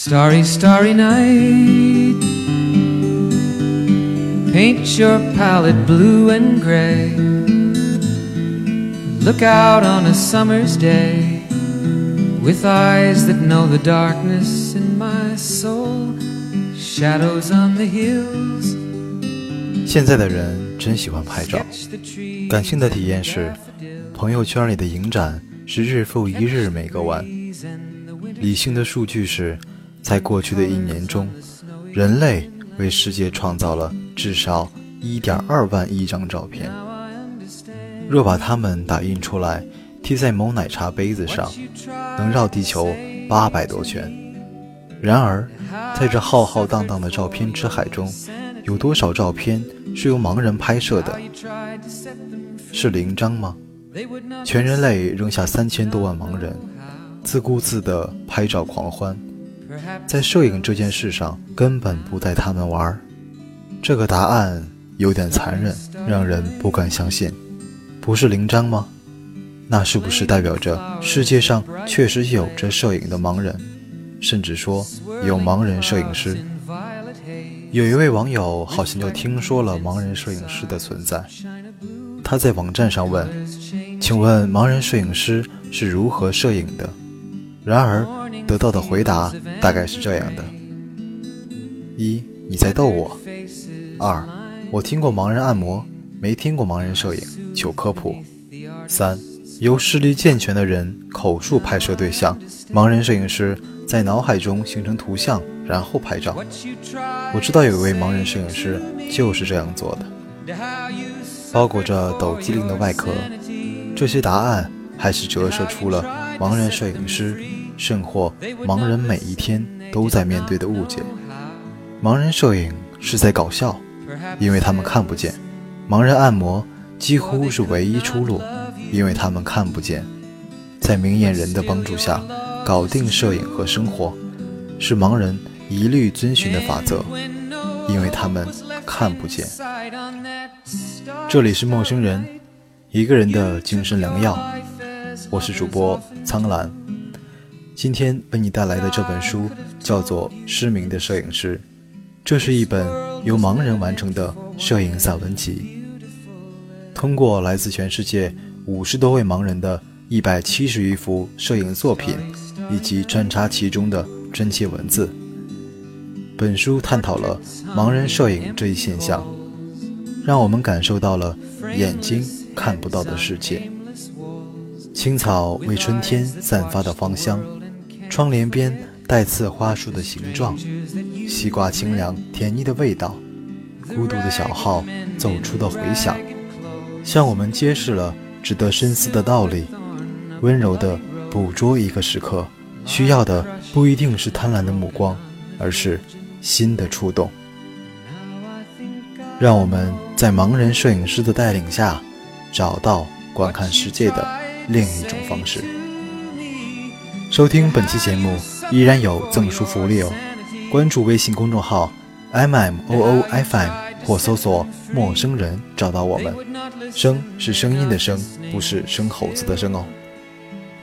Starry, starry night. Paint your palette blue and gray. Look out on a summer's day with eyes that know the darkness in my soul. Shadows on the hills. 现在的人真喜欢拍照感性的体验是，朋友圈里的影展是日复一日每个晚理性的数据是，在过去的一年中，人类为世界创造了至少1.2万亿张照片。若把它们打印出来，贴在某奶茶杯子上，能绕地球八百多圈。然而，在这浩浩荡荡的照片之海中，有多少照片是由盲人拍摄的？是零张吗？全人类扔下三千多万盲人，自顾自地拍照狂欢，在摄影这件事上根本不带他们玩儿。这个答案有点残忍，让人不敢相信。不是零张吗？那是不是代表着世界上确实有着摄影的盲人，甚至说有盲人摄影师？有一位网友好像就听说了盲人摄影师的存在，他在网站上问请问盲人摄影师是如何摄影的？然而得到的回答大概是这样的：一，你在逗我；二，我听过盲人按摩，没听过盲人摄影，求科普；三，由视力健全的人口述拍摄对象，盲人摄影师在脑海中形成图像，然后拍照。我知道有一位盲人摄影师就是这样做的。包裹着抖机灵的外壳，这些答案还是折射出了盲人摄影师，甚或盲人每一天都在面对的误解。盲人摄影是在搞笑，因为他们看不见；盲人按摩几乎是唯一出路，因为他们看不见。在明眼人的帮助下，搞定摄影和生活，是盲人一律遵循的法则，因为他们看不见。这里是陌生人，一个人的精神良药。我是主播苍兰，今天为你带来的这本书叫做《失明的摄影师》，这是一本由盲人完成的摄影散文集。通过来自全世界五十多位盲人的一百七十余幅摄影作品，以及穿插其中的真切文字，本书探讨了盲人摄影这一现象，让我们感受到了眼睛看不到的世界。青草为春天散发的芳香，窗帘边带刺花束的形状，西瓜清凉甜腻的味道，孤独的小号奏出的回响，向我们揭示了值得深思的道理。温柔地捕捉一个时刻，需要的不一定是贪婪的目光，而是心的触动。让我们在盲人摄影师的带领下，找到观看世界的另一种方式。收听本期节目依然有赠书福利哦！关注微信公众号 M M O O F M 或搜索“陌生人”找到我们。声是声音的声，不是生猴子的生哦。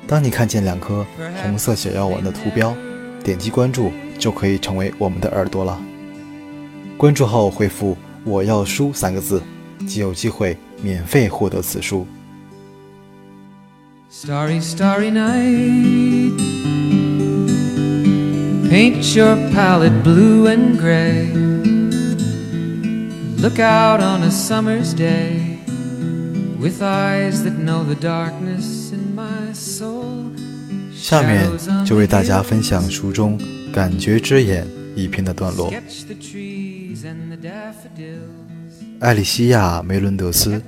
当你看见两颗红色小药丸的图标，点击关注就可以成为我们的耳朵了。关注后回复“我要书”三个字，即有机会免费获得此书。Starry, starry night. Paint your palette blue and gray. Look out on a summer's day with eyes that know the darkness in my soul. 下面就为大家分享书中“感觉之眼”一篇的段落。艾莉西亚·梅伦德斯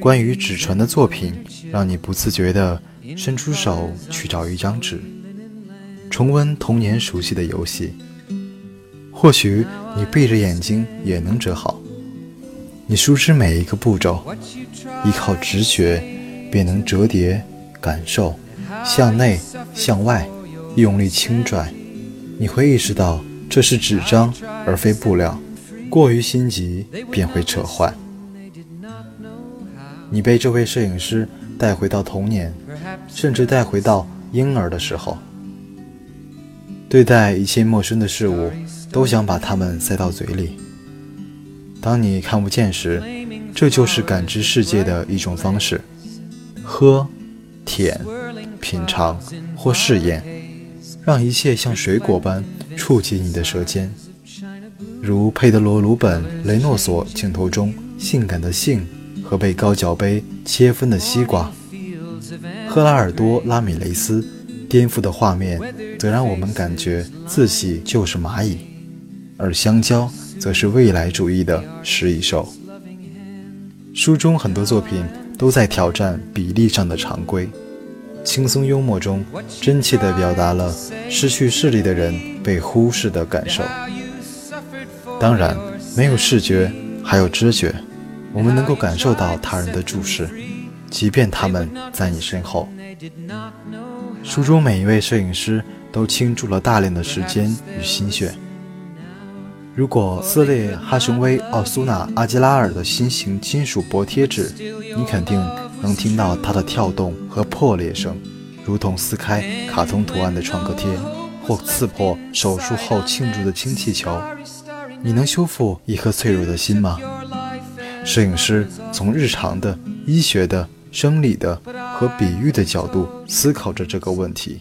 关于纸船的作品，让你不自觉地伸出手去找一张纸，重温童年熟悉的游戏。或许你闭着眼睛也能折好，你熟知每一个步骤，依靠直觉便能折叠、感受，向内、向外，用力轻拽，你会意识到这是纸张而非布料。过于心急便会扯坏。你被这位摄影师带回到童年，甚至带回到婴儿的时候。对对待一切陌生的事物，都想把它们塞到嘴里。当你看不见时，这就是感知世界的一种方式：喝、舔、品尝或试验，让一切像水果般触及你的舌尖。如佩德罗·鲁本·雷诺索镜头中性感的性和被高脚杯切分的西瓜，赫拉尔多·拉米雷斯颠覆的画面则让我们感觉自己就是蚂蚁，而香蕉则是未来主义的食蚁兽。书中很多作品都在挑战比例上的常规，轻松幽默中真切地表达了失去视力的人被忽视的感受。当然，没有视觉，还有知觉。我们能够感受到他人的注视，即便他们在你身后。书中每一位摄影师都倾注了大量的时间与心血。如果撕裂哈雄威·奥苏纳·阿基拉尔的新型金属薄贴纸，你肯定能听到它的跳动和破裂声，如同撕开卡通图案的创可贴，或刺破手术后庆祝的氢气球。你能修复一颗脆弱的心吗？摄影师从日常的、医学的、生理的和比喻的角度思考着这个问题。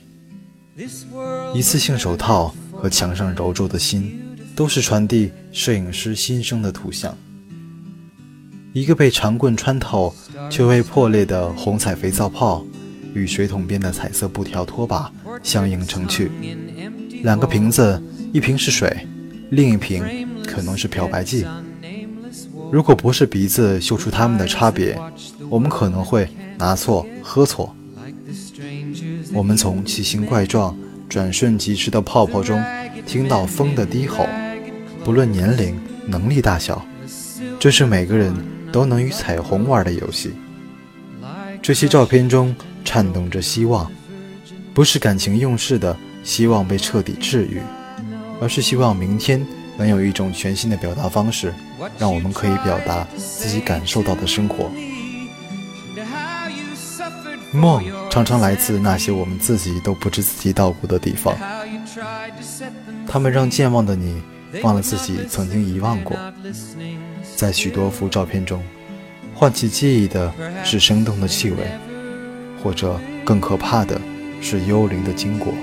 一次性手套和墙上揉皱的心，都是传递摄影师心声的图像。一个被长棍穿透却未破裂的红彩肥皂泡，与水桶边的彩色布条拖把相映成趣。两个瓶子，一瓶是水，另一瓶。可能是漂白剂。如果不是鼻子嗅出它们的差别，我们可能会拿错喝错。我们从奇形怪状、转瞬即逝的泡泡中听到风的低吼，不论年龄、能力大小，这是每个人都能与彩虹玩的游戏。这些照片中颤动着希望，不是感情用事的希望被彻底治愈，而是希望明天。能有一种全新的表达方式，让我们可以表达自己感受到的生活。梦常常来自那些我们自己都不知自己到过的地方，他们让健忘的你忘了自己曾经遗忘过。在许多幅照片中，唤起记忆的是生动的气味，或者更可怕的是幽灵的经过。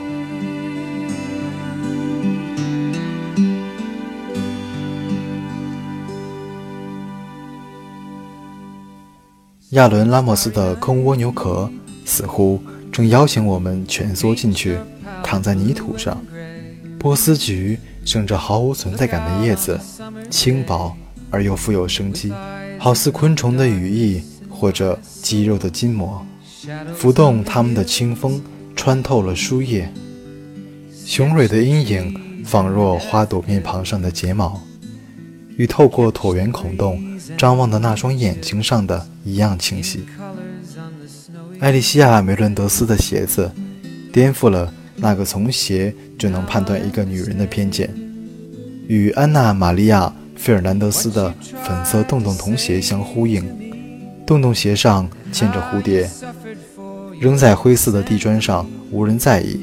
亚伦·拉莫斯的空蜗牛壳似乎正邀请我们蜷缩进去，躺在泥土上。波斯菊生着毫无存在感的叶子，轻薄而又富有生机，好似昆虫的羽翼或者肌肉的筋膜。浮动它们的清风穿透了书页，雄蕊的阴影仿若花朵面庞上的睫毛，与透过椭圆孔洞。张望的那双眼睛上的一样清晰。艾莉西亚·梅伦德斯的鞋子，颠覆了那个从鞋就能判断一个女人的偏见。与安娜·玛利亚·费尔南德斯的粉色洞洞童鞋相呼应，洞洞鞋上嵌着蝴蝶，扔在灰色的地砖上，无人在意。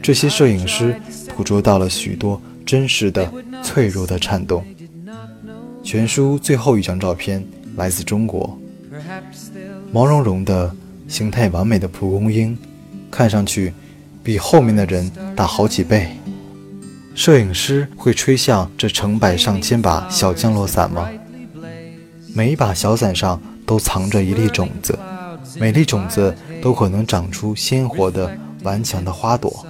这些摄影师捕捉到了许多真实的、脆弱的颤动。全书最后一张照片来自中国，毛茸茸的、形态完美的蒲公英，看上去比后面的人大好几倍。摄影师会吹向这成百上千把小降落伞吗？每一把小伞上都藏着一粒种子，每粒种子都可能长出鲜活的、顽强的花朵，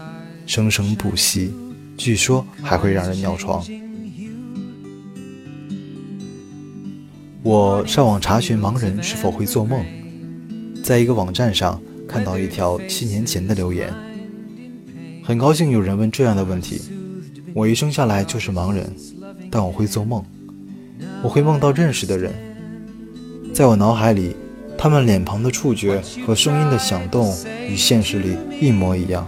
生生不息。据说还会让人尿床。我上网查询盲人是否会做梦，在一个网站上看到一条七年前的留言。很高兴有人问这样的问题。我一生下来就是盲人，但我会做梦，我会梦到认识的人，在我脑海里，他们脸庞的触觉和声音的响动与现实里一模一样。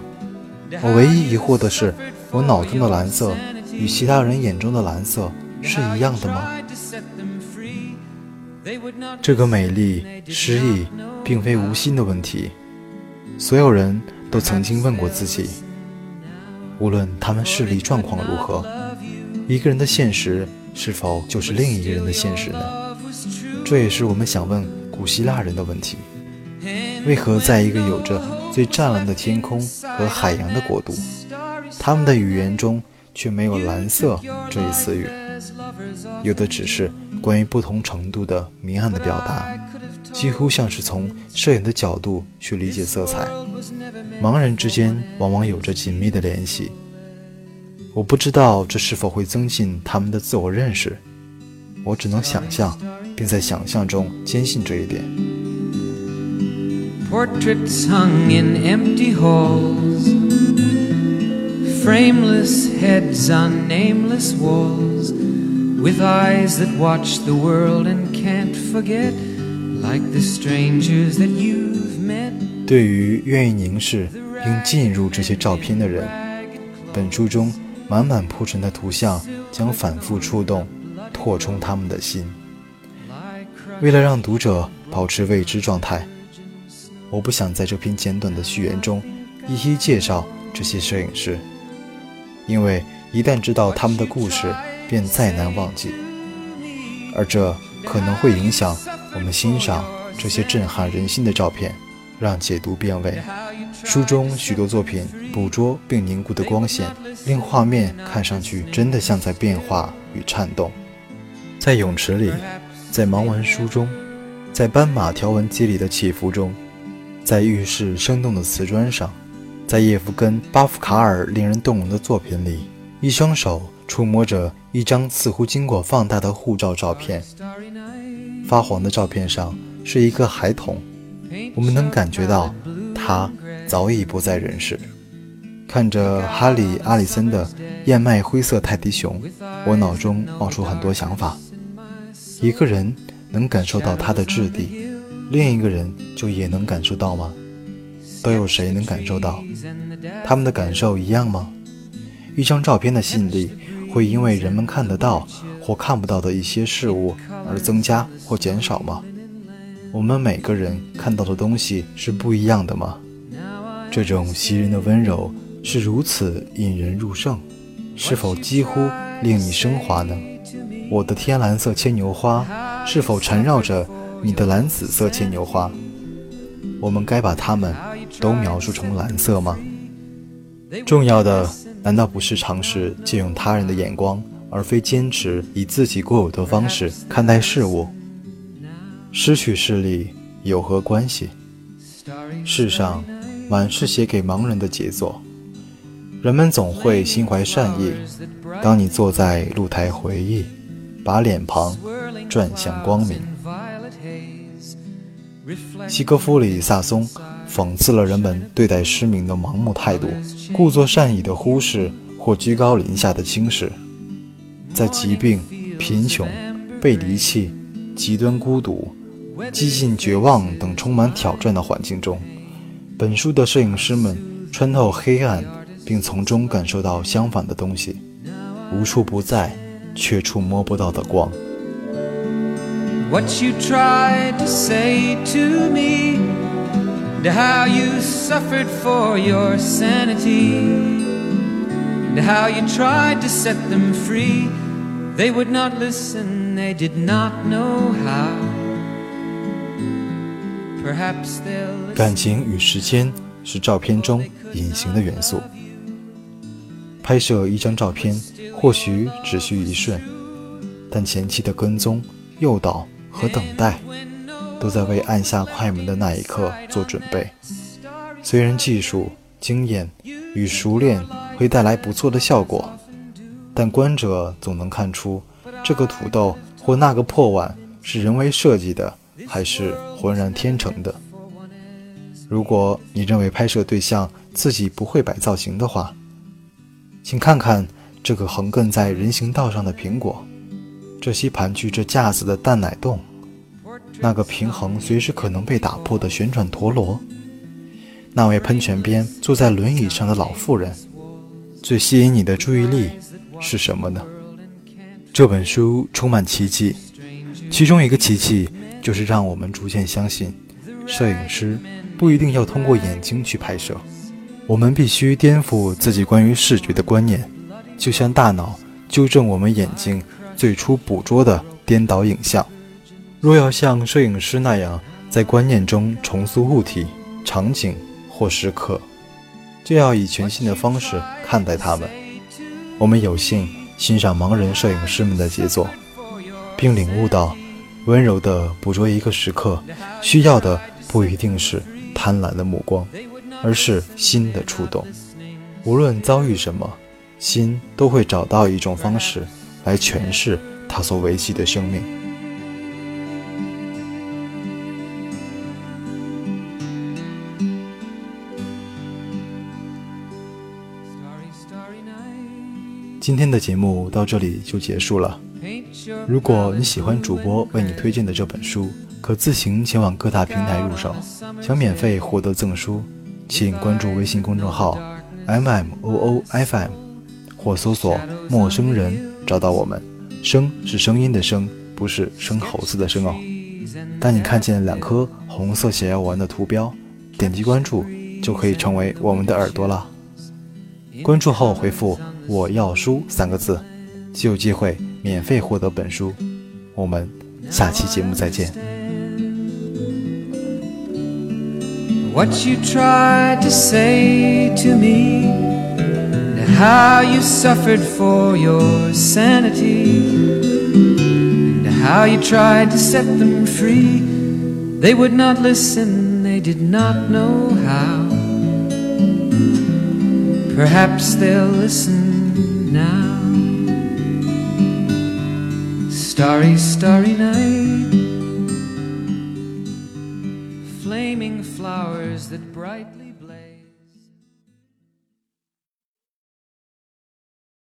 我唯一疑惑的是，我脑中的蓝色与其他人眼中的蓝色是一样的吗？这个美丽、诗意，并非无心的问题。所有人都曾经问过自己：无论他们视力状况如何，一个人的现实是否就是另一个人的现实呢？这也是我们想问古希腊人的问题：为何在一个有着最湛蓝的天空和海洋的国度，他们的语言中却没有“蓝色”这一词语？有的只是关于不同程度的明暗的表达，几乎像是从摄影的角度去理解色彩。盲人之间往往有着紧密的联系。我不知道这是否会增进他们的自我认识，我只能想象，并在想象中坚信这一点。Portraits hung in empty halls, frameless heads on nameless walls, with eyes that watch the world and can't forget, like the strangers that you've met. 对于愿意凝视并进入这些照片的人，本书中满满铺陈的图像将反复触动、拓充他们的心。为了让读者保持未知状态。我不想在这篇简短的序言中一一介绍这些摄影师，因为一旦知道他们的故事，便再难忘记，而这可能会影响我们欣赏这些震撼人心的照片，让解读变味。书中许多作品捕捉并凝固的光线，令画面看上去真的像在变化与颤动。在泳池里，在盲文书中，在斑马条纹肌理的起伏中。在浴室生动的瓷砖上，在叶夫根·巴夫卡尔令人动容的作品里，一双手触摸着一张似乎经过放大的护照照片。发黄的照片上是一个孩童，我们能感觉到他早已不在人世。看着哈里·阿里森的燕麦灰色泰迪熊，我脑中冒出很多想法。一个人能感受到它的质地。另一个人就也能感受到吗？都有谁能感受到？他们的感受一样吗？一张照片的吸引力会因为人们看得到或看不到的一些事物而增加或减少吗？我们每个人看到的东西是不一样的吗？这种袭人的温柔是如此引人入胜，是否几乎令你升华呢？我的天蓝色牵牛花是否缠绕着？你的蓝紫色牵牛花，我们该把它们都描述成蓝色吗？重要的难道不是尝试借用他人的眼光，而非坚持以自己固有的方式看待事物？失去视力有何关系？世上满是写给盲人的杰作，人们总会心怀善意。当你坐在露台回忆，把脸庞转向光明。西格弗里·萨松讽刺了人们对待失明的盲目态度，故作善意的忽视或居高临下的轻视。在疾病、贫穷、被离弃、极端孤独、几近绝望等充满挑战的环境中，本书的摄影师们穿透黑暗，并从中感受到相反的东西，无处不在却触摸不到的光。what you tried to say to me, and how you suffered for your sanity, and how you tried to set them free. They would not listen, they did not know how. Perhaps they'll 感情与时间是照片中隐形的元素。拍摄一张照片或许只需一瞬，但前期的跟踪、诱导。和等待，都在为按下快门的那一刻做准备。虽然技术、经验与熟练会带来不错的效果，但观者总能看出这个土豆或那个破碗是人为设计的，还是浑然天成的。如果你认为拍摄对象自己不会摆造型的话，请看看这个横亘在人行道上的苹果。这些盘踞着架子的蛋奶冻，那个平衡随时可能被打破的旋转陀螺，那位喷泉边坐在轮椅上的老妇人，最吸引你的注意力是什么呢？这本书充满奇迹，其中一个奇迹就是让我们逐渐相信，摄影师不一定要通过眼睛去拍摄，我们必须颠覆自己关于视觉的观念，就像大脑纠正我们眼睛最初捕捉的颠倒影像。若要像摄影师那样在观念中重塑物体、场景或时刻，就要以全新的方式看待它们。我们有幸欣赏盲人摄影师们的杰作，并领悟到，温柔地捕捉一个时刻，需要的不一定是贪婪的目光，而是心的触动。无论遭遇什么，心都会找到一种方式来诠释它所维系的生命。今天的节目到这里就结束了。如果你喜欢主播为你推荐的这本书，可自行前往各大平台入手。想免费获得赠书，请关注微信公众号 m m o o f m，或搜索“陌生人”找到我们。声是声音的声，不是生猴子的生哦。当你看见两颗红色小药丸的图标，点击关注就可以成为我们的耳朵了。关注后回复。我要书三个字，就有机会免费获得本书。我们下期节目再见。What you tried to say to me, how you suffered for your sanity, and how you tried to set them free. They would not listen, they did not know how. Perhaps they'll listen now. Starry, starry night, flaming flowers that bright